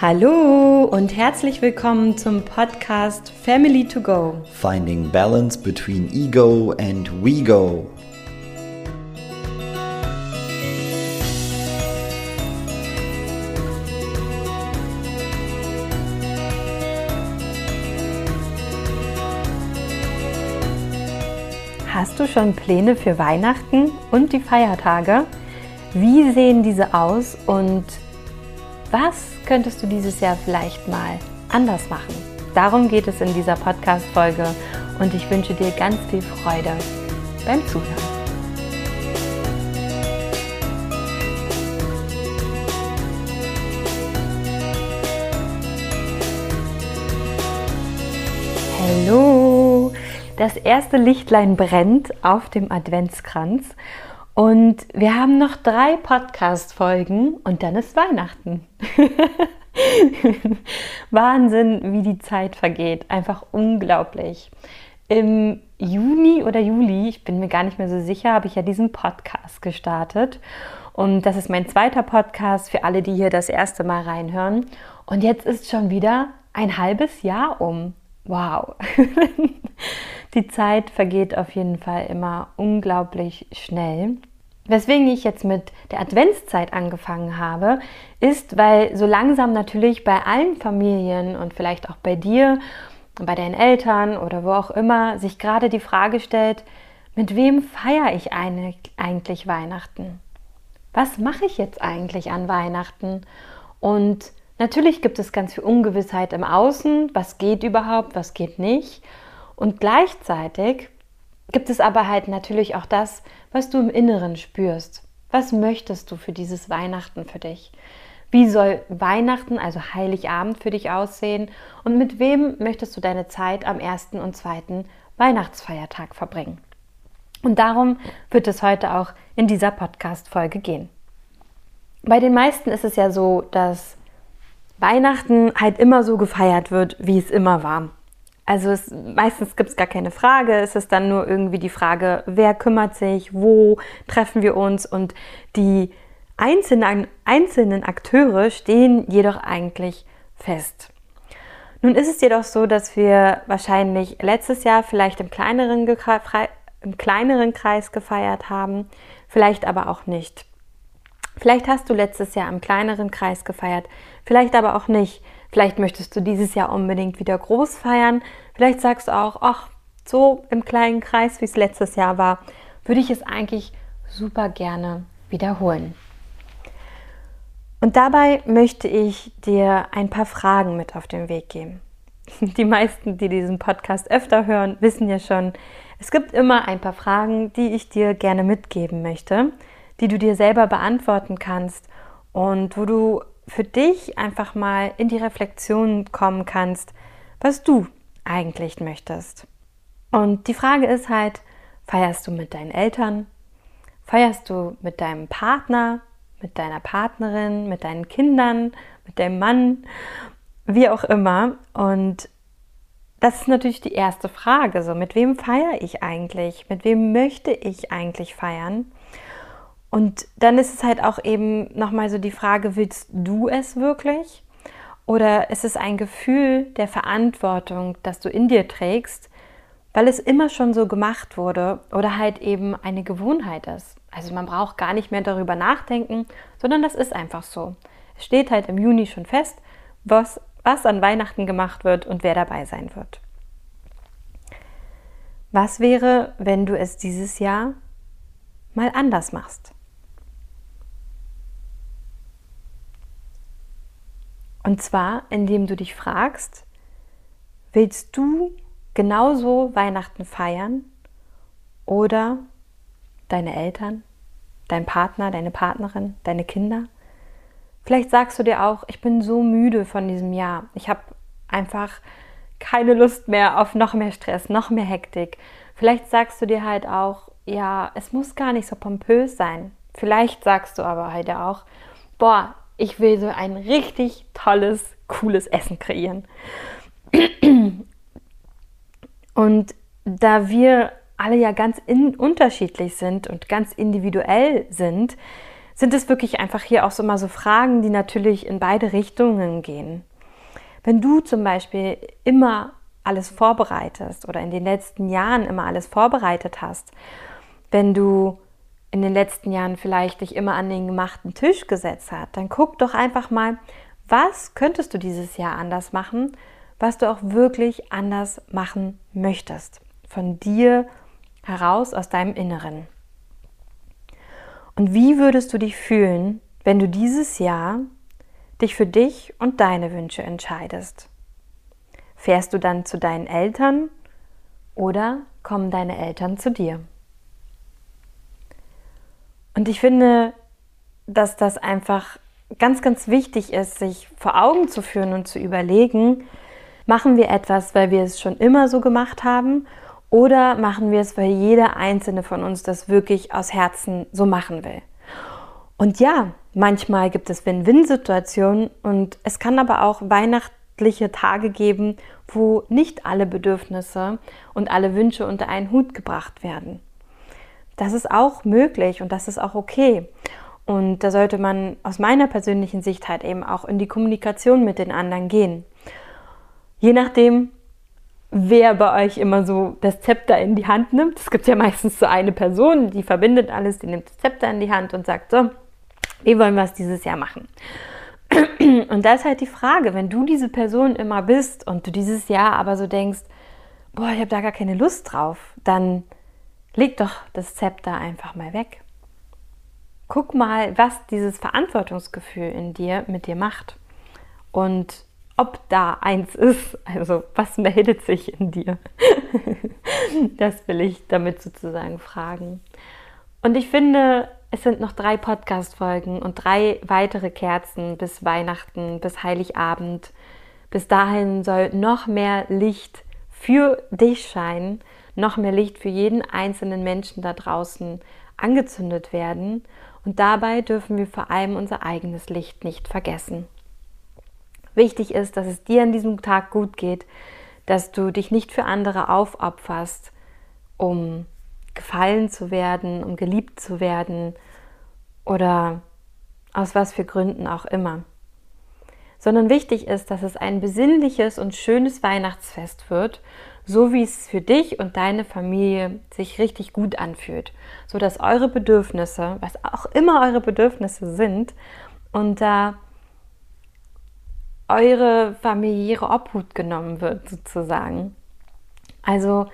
Hallo und herzlich willkommen zum Podcast Family to Go. Finding balance between ego and we go. Hast du schon Pläne für Weihnachten und die Feiertage? Wie sehen diese aus und was könntest du dieses Jahr vielleicht mal anders machen? Darum geht es in dieser Podcast-Folge und ich wünsche dir ganz viel Freude beim Zuhören. Hallo! Das erste Lichtlein brennt auf dem Adventskranz und wir haben noch drei Podcast-Folgen und dann ist Weihnachten. Wahnsinn, wie die Zeit vergeht. Einfach unglaublich. Im Juni oder Juli, ich bin mir gar nicht mehr so sicher, habe ich ja diesen Podcast gestartet. Und das ist mein zweiter Podcast für alle, die hier das erste Mal reinhören. Und jetzt ist schon wieder ein halbes Jahr um. Wow. die Zeit vergeht auf jeden Fall immer unglaublich schnell. Weswegen ich jetzt mit der Adventszeit angefangen habe, ist, weil so langsam natürlich bei allen Familien und vielleicht auch bei dir, bei deinen Eltern oder wo auch immer sich gerade die Frage stellt, mit wem feiere ich eigentlich Weihnachten? Was mache ich jetzt eigentlich an Weihnachten? Und natürlich gibt es ganz viel Ungewissheit im Außen, was geht überhaupt, was geht nicht. Und gleichzeitig gibt es aber halt natürlich auch das, was du im Inneren spürst. Was möchtest du für dieses Weihnachten für dich? Wie soll Weihnachten, also Heiligabend für dich aussehen? Und mit wem möchtest du deine Zeit am ersten und zweiten Weihnachtsfeiertag verbringen? Und darum wird es heute auch in dieser Podcast-Folge gehen. Bei den meisten ist es ja so, dass Weihnachten halt immer so gefeiert wird, wie es immer war. Also es, meistens gibt es gar keine Frage, es ist dann nur irgendwie die Frage, wer kümmert sich, wo treffen wir uns und die einzelnen, einzelnen Akteure stehen jedoch eigentlich fest. Nun ist es jedoch so, dass wir wahrscheinlich letztes Jahr vielleicht im kleineren, im kleineren Kreis gefeiert haben, vielleicht aber auch nicht. Vielleicht hast du letztes Jahr im kleineren Kreis gefeiert, vielleicht aber auch nicht. Vielleicht möchtest du dieses Jahr unbedingt wieder groß feiern. Vielleicht sagst du auch, ach, so im kleinen Kreis, wie es letztes Jahr war, würde ich es eigentlich super gerne wiederholen. Und dabei möchte ich dir ein paar Fragen mit auf den Weg geben. Die meisten, die diesen Podcast öfter hören, wissen ja schon, es gibt immer ein paar Fragen, die ich dir gerne mitgeben möchte, die du dir selber beantworten kannst und wo du für dich einfach mal in die Reflexion kommen kannst, was du eigentlich möchtest. Und die Frage ist halt, feierst du mit deinen Eltern? Feierst du mit deinem Partner, mit deiner Partnerin, mit deinen Kindern, mit deinem Mann, wie auch immer? Und das ist natürlich die erste Frage. So, mit wem feiere ich eigentlich? Mit wem möchte ich eigentlich feiern? Und dann ist es halt auch eben nochmal so die Frage, willst du es wirklich? Oder ist es ein Gefühl der Verantwortung, das du in dir trägst, weil es immer schon so gemacht wurde oder halt eben eine Gewohnheit ist? Also man braucht gar nicht mehr darüber nachdenken, sondern das ist einfach so. Es steht halt im Juni schon fest, was, was an Weihnachten gemacht wird und wer dabei sein wird. Was wäre, wenn du es dieses Jahr mal anders machst? Und zwar, indem du dich fragst, willst du genauso Weihnachten feiern oder deine Eltern, dein Partner, deine Partnerin, deine Kinder? Vielleicht sagst du dir auch, ich bin so müde von diesem Jahr. Ich habe einfach keine Lust mehr auf noch mehr Stress, noch mehr Hektik. Vielleicht sagst du dir halt auch, ja, es muss gar nicht so pompös sein. Vielleicht sagst du aber halt auch, boah, ich will so ein richtig tolles, cooles Essen kreieren. Und da wir alle ja ganz unterschiedlich sind und ganz individuell sind, sind es wirklich einfach hier auch so mal so Fragen, die natürlich in beide Richtungen gehen. Wenn du zum Beispiel immer alles vorbereitest oder in den letzten Jahren immer alles vorbereitet hast, wenn du in den letzten Jahren vielleicht dich immer an den gemachten Tisch gesetzt hast, dann guck doch einfach mal, was könntest du dieses Jahr anders machen, was du auch wirklich anders machen möchtest. Von dir heraus, aus deinem Inneren. Und wie würdest du dich fühlen, wenn du dieses Jahr dich für dich und deine Wünsche entscheidest? Fährst du dann zu deinen Eltern oder kommen deine Eltern zu dir? Und ich finde, dass das einfach ganz, ganz wichtig ist, sich vor Augen zu führen und zu überlegen, machen wir etwas, weil wir es schon immer so gemacht haben oder machen wir es, weil jeder einzelne von uns das wirklich aus Herzen so machen will. Und ja, manchmal gibt es Win-Win-Situationen und es kann aber auch weihnachtliche Tage geben, wo nicht alle Bedürfnisse und alle Wünsche unter einen Hut gebracht werden. Das ist auch möglich und das ist auch okay. Und da sollte man aus meiner persönlichen Sicht halt eben auch in die Kommunikation mit den anderen gehen. Je nachdem, wer bei euch immer so das Zepter in die Hand nimmt. Es gibt ja meistens so eine Person, die verbindet alles, die nimmt das Zepter in die Hand und sagt so, wie wollen wir es dieses Jahr machen? Und da ist halt die Frage, wenn du diese Person immer bist und du dieses Jahr aber so denkst, boah, ich habe da gar keine Lust drauf, dann leg doch das Zepter einfach mal weg. Guck mal, was dieses Verantwortungsgefühl in dir mit dir macht. Und ob da eins ist. Also was meldet sich in dir? das will ich damit sozusagen fragen. Und ich finde, es sind noch drei Podcast-Folgen und drei weitere Kerzen bis Weihnachten, bis Heiligabend. Bis dahin soll noch mehr Licht für dich scheinen, noch mehr Licht für jeden einzelnen Menschen da draußen angezündet werden. Und dabei dürfen wir vor allem unser eigenes Licht nicht vergessen. Wichtig ist, dass es dir an diesem Tag gut geht, dass du dich nicht für andere aufopferst, um gefallen zu werden, um geliebt zu werden oder aus was für Gründen auch immer. Sondern wichtig ist, dass es ein besinnliches und schönes Weihnachtsfest wird, so wie es für dich und deine Familie sich richtig gut anfühlt, so dass eure Bedürfnisse, was auch immer eure Bedürfnisse sind, unter eure familiäre Obhut genommen wird, sozusagen. Also,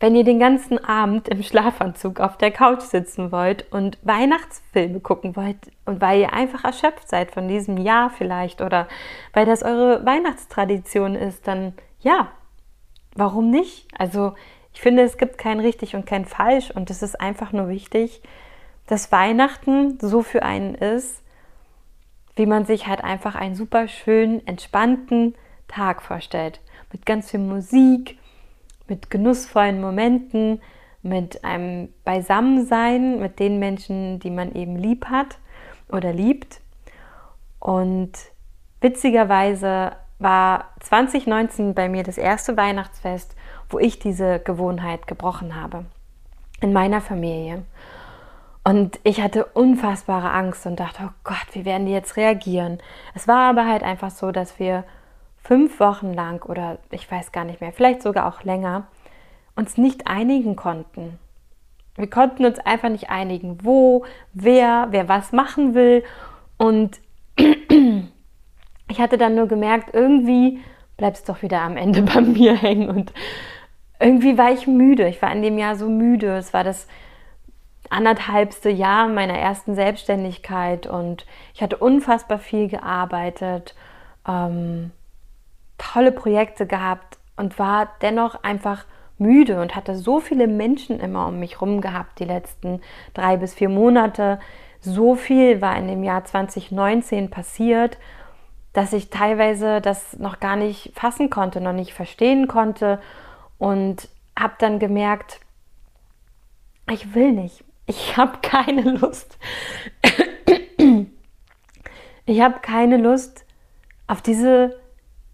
wenn ihr den ganzen Abend im Schlafanzug auf der Couch sitzen wollt und Weihnachtsfilme gucken wollt und weil ihr einfach erschöpft seid von diesem Jahr vielleicht oder weil das eure Weihnachtstradition ist, dann ja, warum nicht? Also, ich finde, es gibt kein richtig und kein falsch und es ist einfach nur wichtig, dass Weihnachten so für einen ist, wie man sich halt einfach einen super schönen, entspannten Tag vorstellt. Mit ganz viel Musik, mit genussvollen Momenten, mit einem Beisammensein mit den Menschen, die man eben lieb hat oder liebt. Und witzigerweise war 2019 bei mir das erste Weihnachtsfest, wo ich diese Gewohnheit gebrochen habe. In meiner Familie. Und ich hatte unfassbare Angst und dachte, oh Gott, wie werden die jetzt reagieren? Es war aber halt einfach so, dass wir fünf Wochen lang oder ich weiß gar nicht mehr, vielleicht sogar auch länger, uns nicht einigen konnten. Wir konnten uns einfach nicht einigen, wo, wer, wer was machen will. Und ich hatte dann nur gemerkt, irgendwie bleibt es doch wieder am Ende bei mir hängen. Und irgendwie war ich müde. Ich war in dem Jahr so müde. Es war das anderthalbste Jahr meiner ersten Selbstständigkeit und ich hatte unfassbar viel gearbeitet, ähm, tolle Projekte gehabt und war dennoch einfach müde und hatte so viele Menschen immer um mich herum gehabt die letzten drei bis vier Monate. So viel war in dem Jahr 2019 passiert, dass ich teilweise das noch gar nicht fassen konnte, noch nicht verstehen konnte und habe dann gemerkt, ich will nicht. Ich habe keine Lust. Ich habe keine Lust auf diese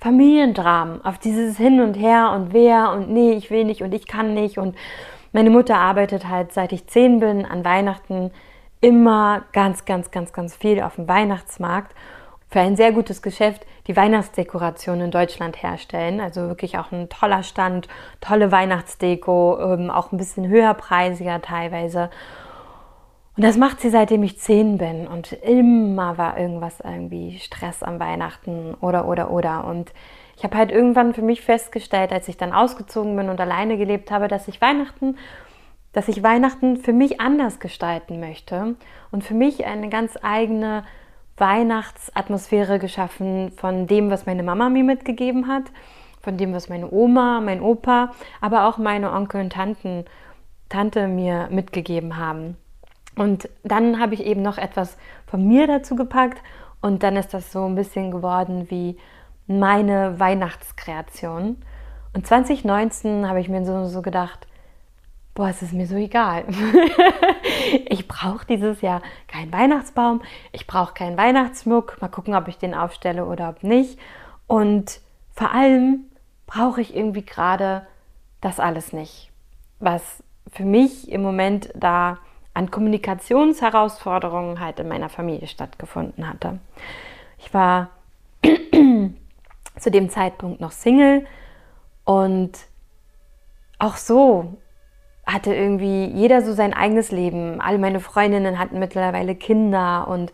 Familiendramen, auf dieses Hin und Her und wer und nee, ich will nicht und ich kann nicht. Und meine Mutter arbeitet halt, seit ich zehn bin, an Weihnachten immer ganz, ganz, ganz, ganz viel auf dem Weihnachtsmarkt für ein sehr gutes Geschäft die Weihnachtsdekoration in Deutschland herstellen. Also wirklich auch ein toller Stand, tolle Weihnachtsdeko, ähm, auch ein bisschen höherpreisiger teilweise. Und das macht sie seitdem ich zehn bin. Und immer war irgendwas irgendwie Stress am Weihnachten oder, oder, oder. Und ich habe halt irgendwann für mich festgestellt, als ich dann ausgezogen bin und alleine gelebt habe, dass ich Weihnachten, dass ich Weihnachten für mich anders gestalten möchte und für mich eine ganz eigene Weihnachtsatmosphäre geschaffen von dem, was meine Mama mir mitgegeben hat, von dem, was meine Oma, mein Opa, aber auch meine Onkel und Tanten, Tante mir mitgegeben haben. Und dann habe ich eben noch etwas von mir dazu gepackt und dann ist das so ein bisschen geworden wie meine Weihnachtskreation. Und 2019 habe ich mir so, so gedacht, boah, es ist mir so egal. ich brauche dieses Jahr keinen Weihnachtsbaum, ich brauche keinen Weihnachtsschmuck, mal gucken, ob ich den aufstelle oder ob nicht. Und vor allem brauche ich irgendwie gerade das alles nicht, was für mich im Moment da an Kommunikationsherausforderungen halt in meiner Familie stattgefunden hatte. Ich war zu dem Zeitpunkt noch Single und auch so hatte irgendwie jeder so sein eigenes Leben. Alle meine Freundinnen hatten mittlerweile Kinder und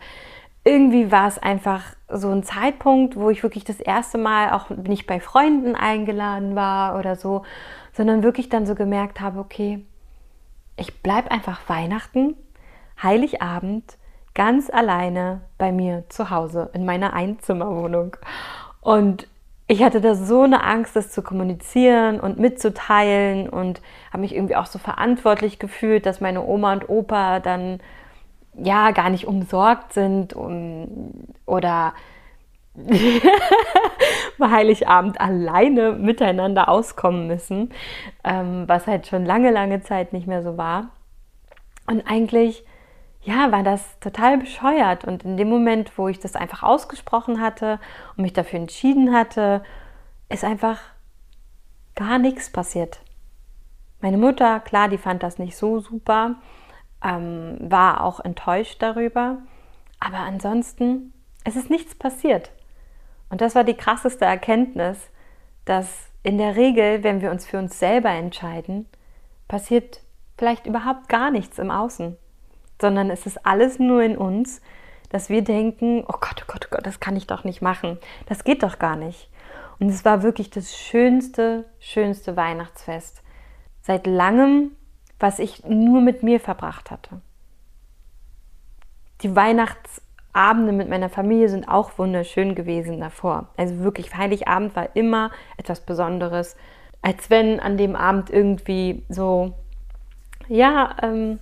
irgendwie war es einfach so ein Zeitpunkt, wo ich wirklich das erste Mal auch nicht bei Freunden eingeladen war oder so, sondern wirklich dann so gemerkt habe, okay, ich bleibe einfach Weihnachten, Heiligabend ganz alleine bei mir zu Hause in meiner Einzimmerwohnung. Und ich hatte da so eine Angst, das zu kommunizieren und mitzuteilen und habe mich irgendwie auch so verantwortlich gefühlt, dass meine Oma und Opa dann ja gar nicht umsorgt sind um, oder Heiligabend alleine miteinander auskommen müssen, ähm, was halt schon lange, lange Zeit nicht mehr so war. Und eigentlich ja, war das total bescheuert. Und in dem Moment, wo ich das einfach ausgesprochen hatte und mich dafür entschieden hatte, ist einfach gar nichts passiert. Meine Mutter, klar, die fand das nicht so super, ähm, war auch enttäuscht darüber. Aber ansonsten, es ist nichts passiert. Und das war die krasseste Erkenntnis, dass in der Regel, wenn wir uns für uns selber entscheiden, passiert vielleicht überhaupt gar nichts im Außen sondern es ist alles nur in uns, dass wir denken, oh Gott, oh Gott, oh Gott, das kann ich doch nicht machen. Das geht doch gar nicht. Und es war wirklich das schönste, schönste Weihnachtsfest seit langem, was ich nur mit mir verbracht hatte. Die Weihnachtsabende mit meiner Familie sind auch wunderschön gewesen davor. Also wirklich, Heiligabend war immer etwas Besonderes, als wenn an dem Abend irgendwie so, ja, ähm,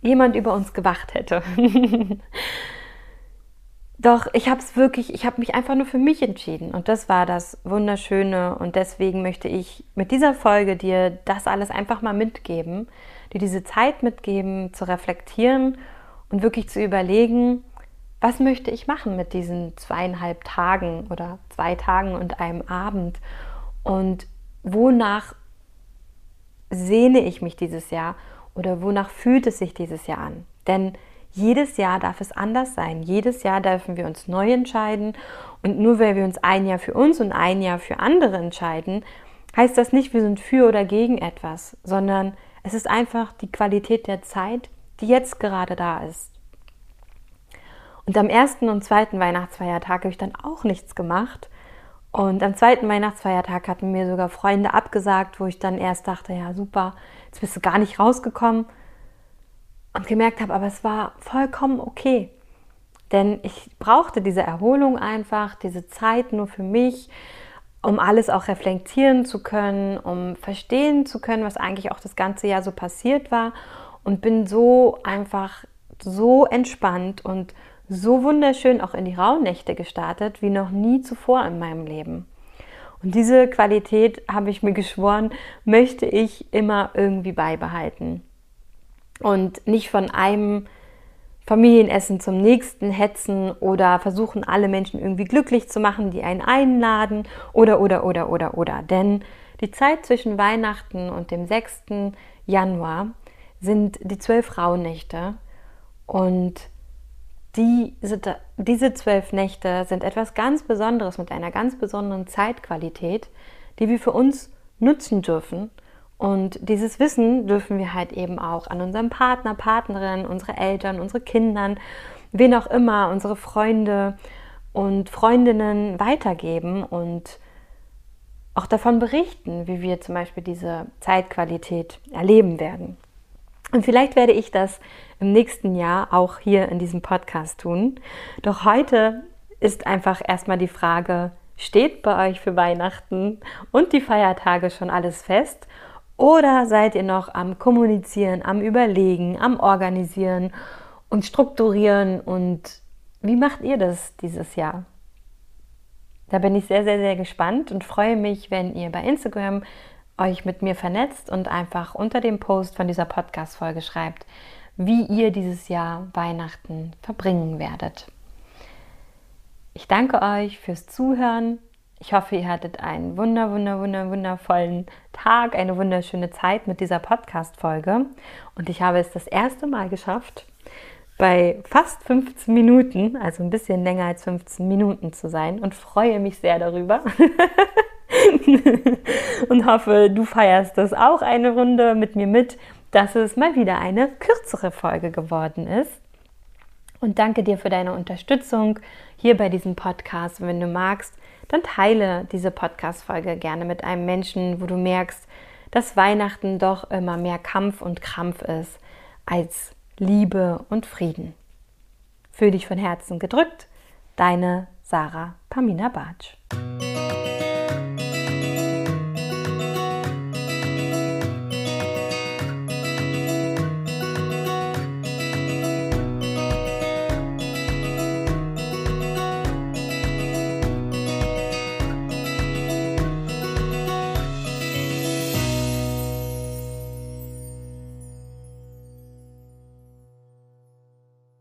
jemand über uns gewacht hätte. Doch ich habe es wirklich, ich habe mich einfach nur für mich entschieden und das war das Wunderschöne und deswegen möchte ich mit dieser Folge dir das alles einfach mal mitgeben, dir diese Zeit mitgeben, zu reflektieren und wirklich zu überlegen, was möchte ich machen mit diesen zweieinhalb Tagen oder zwei Tagen und einem Abend und wonach sehne ich mich dieses Jahr oder wonach fühlt es sich dieses Jahr an? Denn jedes Jahr darf es anders sein. Jedes Jahr dürfen wir uns neu entscheiden. Und nur weil wir uns ein Jahr für uns und ein Jahr für andere entscheiden, heißt das nicht, wir sind für oder gegen etwas, sondern es ist einfach die Qualität der Zeit, die jetzt gerade da ist. Und am ersten und zweiten Weihnachtsfeiertag habe ich dann auch nichts gemacht. Und am zweiten Weihnachtsfeiertag hatten mir sogar Freunde abgesagt, wo ich dann erst dachte, ja super, jetzt bist du gar nicht rausgekommen und gemerkt habe, aber es war vollkommen okay. Denn ich brauchte diese Erholung einfach, diese Zeit nur für mich, um alles auch reflektieren zu können, um verstehen zu können, was eigentlich auch das ganze Jahr so passiert war. Und bin so einfach so entspannt und so wunderschön auch in die Rauhnächte gestartet wie noch nie zuvor in meinem Leben. Und diese Qualität, habe ich mir geschworen, möchte ich immer irgendwie beibehalten. Und nicht von einem Familienessen zum nächsten hetzen oder versuchen, alle Menschen irgendwie glücklich zu machen, die einen einladen oder, oder, oder, oder, oder. Denn die Zeit zwischen Weihnachten und dem 6. Januar sind die zwölf Rauhnächte. Und diese, diese zwölf Nächte sind etwas ganz Besonderes mit einer ganz besonderen Zeitqualität, die wir für uns nutzen dürfen. Und dieses Wissen dürfen wir halt eben auch an unseren Partner, Partnerin, unsere Eltern, unsere Kindern, wen auch immer, unsere Freunde und Freundinnen weitergeben und auch davon berichten, wie wir zum Beispiel diese Zeitqualität erleben werden. Und vielleicht werde ich das im nächsten Jahr auch hier in diesem Podcast tun. Doch heute ist einfach erstmal die Frage, steht bei euch für Weihnachten und die Feiertage schon alles fest? Oder seid ihr noch am Kommunizieren, am Überlegen, am Organisieren und Strukturieren? Und wie macht ihr das dieses Jahr? Da bin ich sehr, sehr, sehr gespannt und freue mich, wenn ihr bei Instagram euch mit mir vernetzt und einfach unter dem Post von dieser Podcast-Folge schreibt, wie ihr dieses Jahr Weihnachten verbringen werdet. Ich danke euch fürs Zuhören. Ich hoffe, ihr hattet einen wunder, wunder, wunder, wundervollen Tag, eine wunderschöne Zeit mit dieser Podcast-Folge. Und ich habe es das erste Mal geschafft, bei fast 15 Minuten, also ein bisschen länger als 15 Minuten zu sein und freue mich sehr darüber. und hoffe, du feierst das auch eine Runde mit mir mit, dass es mal wieder eine kürzere Folge geworden ist. Und danke dir für deine Unterstützung hier bei diesem Podcast. Wenn du magst, dann teile diese Podcast-Folge gerne mit einem Menschen, wo du merkst, dass Weihnachten doch immer mehr Kampf und Krampf ist als Liebe und Frieden. Fühl dich von Herzen gedrückt, deine Sarah Pamina Bartsch.